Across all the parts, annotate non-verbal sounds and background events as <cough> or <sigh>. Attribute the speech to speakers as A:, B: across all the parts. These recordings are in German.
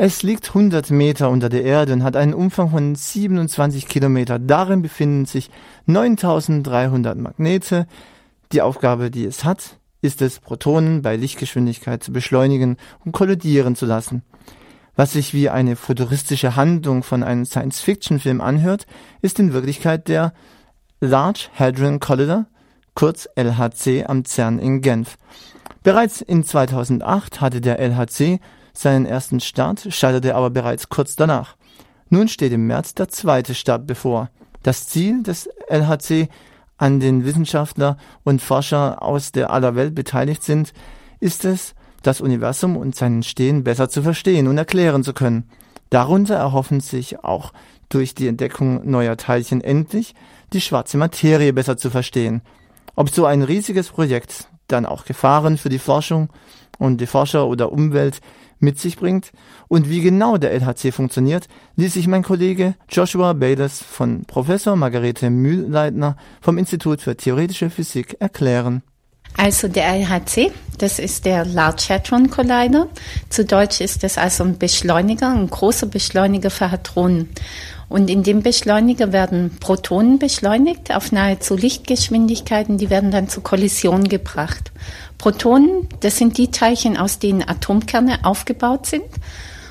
A: Es liegt 100 Meter unter der Erde und hat einen Umfang von 27 Kilometer. Darin befinden sich 9300 Magnete. Die Aufgabe, die es hat, ist es, Protonen bei Lichtgeschwindigkeit zu beschleunigen und kollidieren zu lassen. Was sich wie eine futuristische Handlung von einem Science-Fiction-Film anhört, ist in Wirklichkeit der Large Hadron Collider, kurz LHC, am CERN in Genf. Bereits in 2008 hatte der LHC seinen ersten Start, scheiterte aber bereits kurz danach. Nun steht im März der zweite Start bevor. Das Ziel des LHC, an den Wissenschaftler und Forscher aus der aller Welt beteiligt sind, ist es, das Universum und sein Entstehen besser zu verstehen und erklären zu können. Darunter erhoffen sich auch durch die Entdeckung neuer Teilchen endlich die schwarze Materie besser zu verstehen. Ob so ein riesiges Projekt dann auch Gefahren für die Forschung und die Forscher oder Umwelt mit sich bringt und wie genau der LHC funktioniert, ließ sich mein Kollege Joshua Bayles von Professor Margarete Mühlleitner vom Institut für Theoretische Physik erklären.
B: Also der LHC, das ist der Large Hadron Collider. Zu Deutsch ist das also ein Beschleuniger, ein großer Beschleuniger für Hadronen. Und in dem Beschleuniger werden Protonen beschleunigt auf nahezu Lichtgeschwindigkeiten, die werden dann zur Kollision gebracht. Protonen, das sind die Teilchen, aus denen Atomkerne aufgebaut sind.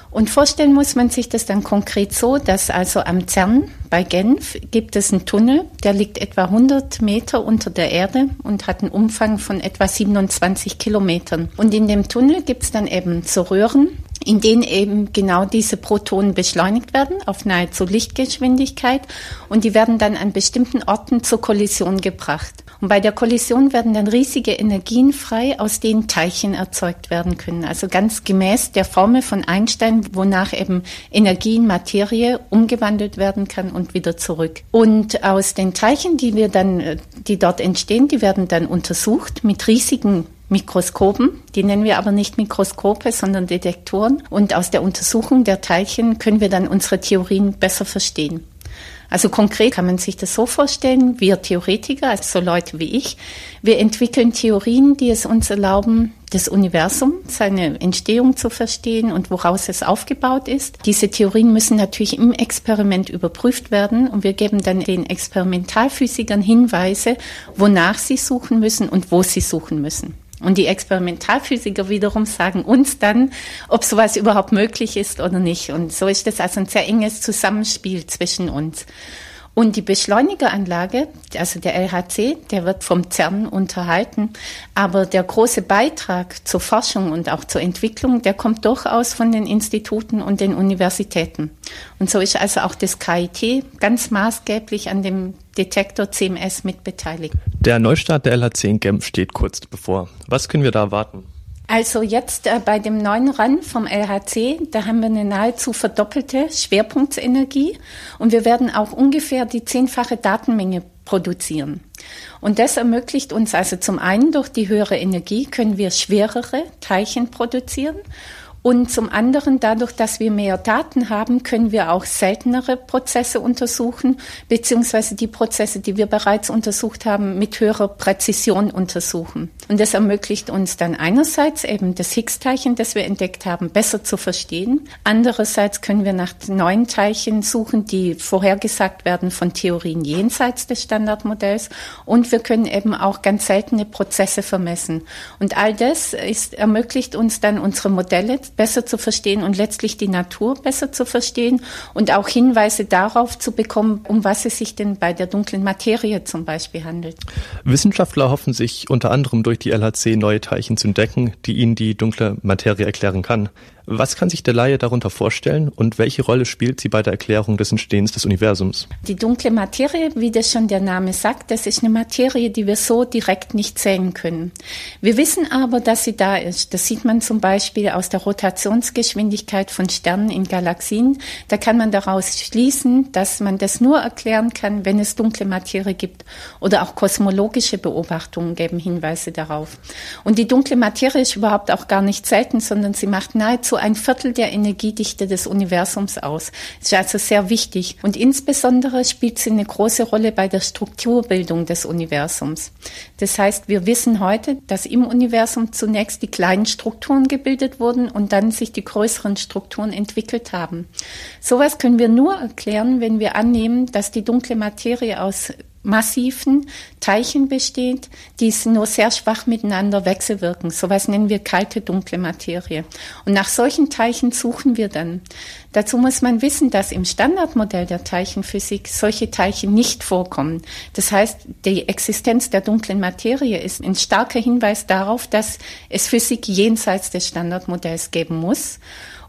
B: Und vorstellen muss man sich das dann konkret so, dass also am CERN bei Genf gibt es einen Tunnel, der liegt etwa 100 Meter unter der Erde und hat einen Umfang von etwa 27 Kilometern. Und in dem Tunnel gibt es dann eben so Röhren, in denen eben genau diese Protonen beschleunigt werden auf nahezu Lichtgeschwindigkeit und die werden dann an bestimmten Orten zur Kollision gebracht. Und bei der Kollision werden dann riesige Energien frei, aus denen Teilchen erzeugt werden können. Also ganz gemäß der Formel von Einstein, wonach eben Energie in Materie umgewandelt werden kann und wieder zurück. Und aus den Teilchen, die wir dann, äh, die dort entstehen, die werden dann untersucht mit riesigen Mikroskopen. Die nennen wir aber nicht Mikroskope, sondern Detektoren. Und aus der Untersuchung der Teilchen können wir dann unsere Theorien besser verstehen. Also konkret kann man sich das so vorstellen, wir Theoretiker, also so Leute wie ich, wir entwickeln Theorien, die es uns erlauben, das Universum, seine Entstehung zu verstehen und woraus es aufgebaut ist. Diese Theorien müssen natürlich im Experiment überprüft werden und wir geben dann den Experimentalphysikern Hinweise, wonach sie suchen müssen und wo sie suchen müssen. Und die Experimentalphysiker wiederum sagen uns dann, ob sowas überhaupt möglich ist oder nicht. Und so ist das also ein sehr enges Zusammenspiel zwischen uns. Und die Beschleunigeranlage, also der LHC, der wird vom CERN unterhalten. Aber der große Beitrag zur Forschung und auch zur Entwicklung, der kommt durchaus von den Instituten und den Universitäten. Und so ist also auch das KIT ganz maßgeblich an dem Detektor CMS mitbeteiligt.
C: Der Neustart der LHC in Genf steht kurz bevor. Was können wir da erwarten?
B: Also jetzt äh, bei dem neuen Run vom LHC, da haben wir eine nahezu verdoppelte Schwerpunktsenergie und wir werden auch ungefähr die zehnfache Datenmenge produzieren. Und das ermöglicht uns also zum einen durch die höhere Energie können wir schwerere Teilchen produzieren und zum anderen, dadurch, dass wir mehr Daten haben, können wir auch seltenere Prozesse untersuchen, beziehungsweise die Prozesse, die wir bereits untersucht haben, mit höherer Präzision untersuchen. Und das ermöglicht uns dann einerseits eben das Higgs-Teilchen, das wir entdeckt haben, besser zu verstehen. Andererseits können wir nach neuen Teilchen suchen, die vorhergesagt werden von Theorien jenseits des Standardmodells. Und wir können eben auch ganz seltene Prozesse vermessen. Und all das ist, ermöglicht uns dann unsere Modelle besser zu verstehen und letztlich die Natur besser zu verstehen und auch Hinweise darauf zu bekommen, um was es sich denn bei der dunklen Materie zum Beispiel handelt.
C: Wissenschaftler hoffen sich unter anderem durch die LHC neue Teilchen zu entdecken, die ihnen die dunkle Materie erklären kann. Was kann sich der Laie darunter vorstellen und welche Rolle spielt sie bei der Erklärung des Entstehens des Universums?
B: Die dunkle Materie, wie das schon der Name sagt, das ist eine Materie, die wir so direkt nicht sehen können. Wir wissen aber, dass sie da ist. Das sieht man zum Beispiel aus der Rotationsgeschwindigkeit von Sternen in Galaxien. Da kann man daraus schließen, dass man das nur erklären kann, wenn es dunkle Materie gibt. Oder auch kosmologische Beobachtungen geben Hinweise darauf. Und die dunkle Materie ist überhaupt auch gar nicht selten, sondern sie macht nahezu ein Viertel der Energiedichte des Universums aus. Das ist also sehr wichtig. Und insbesondere spielt sie eine große Rolle bei der Strukturbildung des Universums. Das heißt, wir wissen heute, dass im Universum zunächst die kleinen Strukturen gebildet wurden und und dann sich die größeren Strukturen entwickelt haben. Sowas können wir nur erklären, wenn wir annehmen, dass die dunkle Materie aus massiven Teilchen besteht, die nur sehr schwach miteinander wechselwirken. So was nennen wir kalte dunkle Materie. Und nach solchen Teilchen suchen wir dann. Dazu muss man wissen, dass im Standardmodell der Teilchenphysik solche Teilchen nicht vorkommen. Das heißt, die Existenz der dunklen Materie ist ein starker Hinweis darauf, dass es Physik jenseits des Standardmodells geben muss.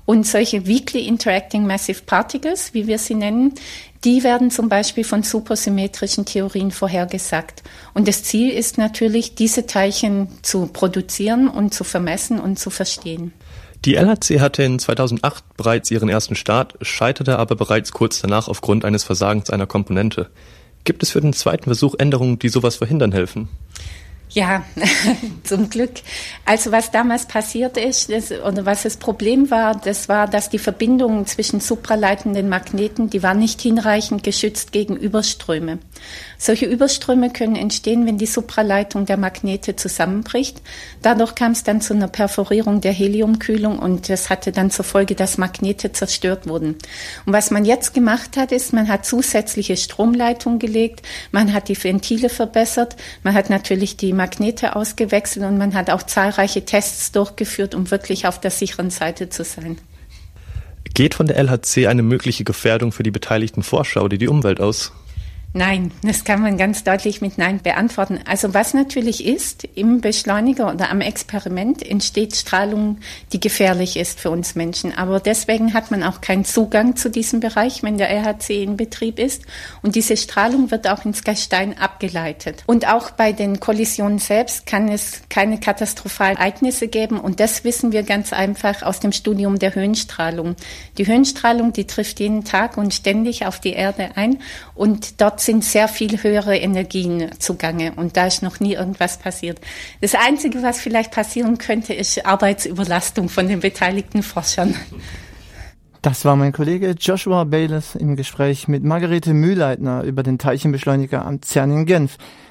B: Und solche Weakly Interacting Massive Particles, wie wir sie nennen, die werden zum Beispiel von supersymmetrischen Theorien vorhergesagt. Und das Ziel ist natürlich, diese Teilchen zu produzieren und zu vermessen und zu verstehen.
C: Die LHC hatte in 2008 bereits ihren ersten Start, scheiterte aber bereits kurz danach aufgrund eines Versagens einer Komponente. Gibt es für den zweiten Versuch Änderungen, die sowas verhindern helfen?
B: Ja, <laughs> zum Glück. Also was damals passiert ist, das, oder was das Problem war, das war, dass die Verbindungen zwischen supraleitenden Magneten, die waren nicht hinreichend geschützt gegen Überströme. Solche Überströme können entstehen, wenn die Supraleitung der Magnete zusammenbricht. Dadurch kam es dann zu einer Perforierung der Heliumkühlung und das hatte dann zur Folge, dass Magnete zerstört wurden. Und was man jetzt gemacht hat, ist, man hat zusätzliche Stromleitungen gelegt, man hat die Ventile verbessert, man hat natürlich die Magnete ausgewechselt und man hat auch zahlreiche Tests durchgeführt, um wirklich auf der sicheren Seite zu sein.
C: Geht von der LHC eine mögliche Gefährdung für die beteiligten Forscher oder die Umwelt aus?
B: Nein, das kann man ganz deutlich mit Nein beantworten. Also was natürlich ist, im Beschleuniger oder am Experiment entsteht Strahlung, die gefährlich ist für uns Menschen. Aber deswegen hat man auch keinen Zugang zu diesem Bereich, wenn der RHC in Betrieb ist. Und diese Strahlung wird auch ins Gestein abgeleitet. Und auch bei den Kollisionen selbst kann es keine katastrophalen Ereignisse geben. Und das wissen wir ganz einfach aus dem Studium der Höhenstrahlung. Die Höhenstrahlung, die trifft jeden Tag und ständig auf die Erde ein. Und sind sehr viel höhere Energien zugange und da ist noch nie irgendwas passiert. Das Einzige, was vielleicht passieren könnte, ist Arbeitsüberlastung von den beteiligten Forschern.
A: Das war mein Kollege Joshua Bayless im Gespräch mit Margarete Mühleitner über den Teilchenbeschleuniger am CERN in Genf.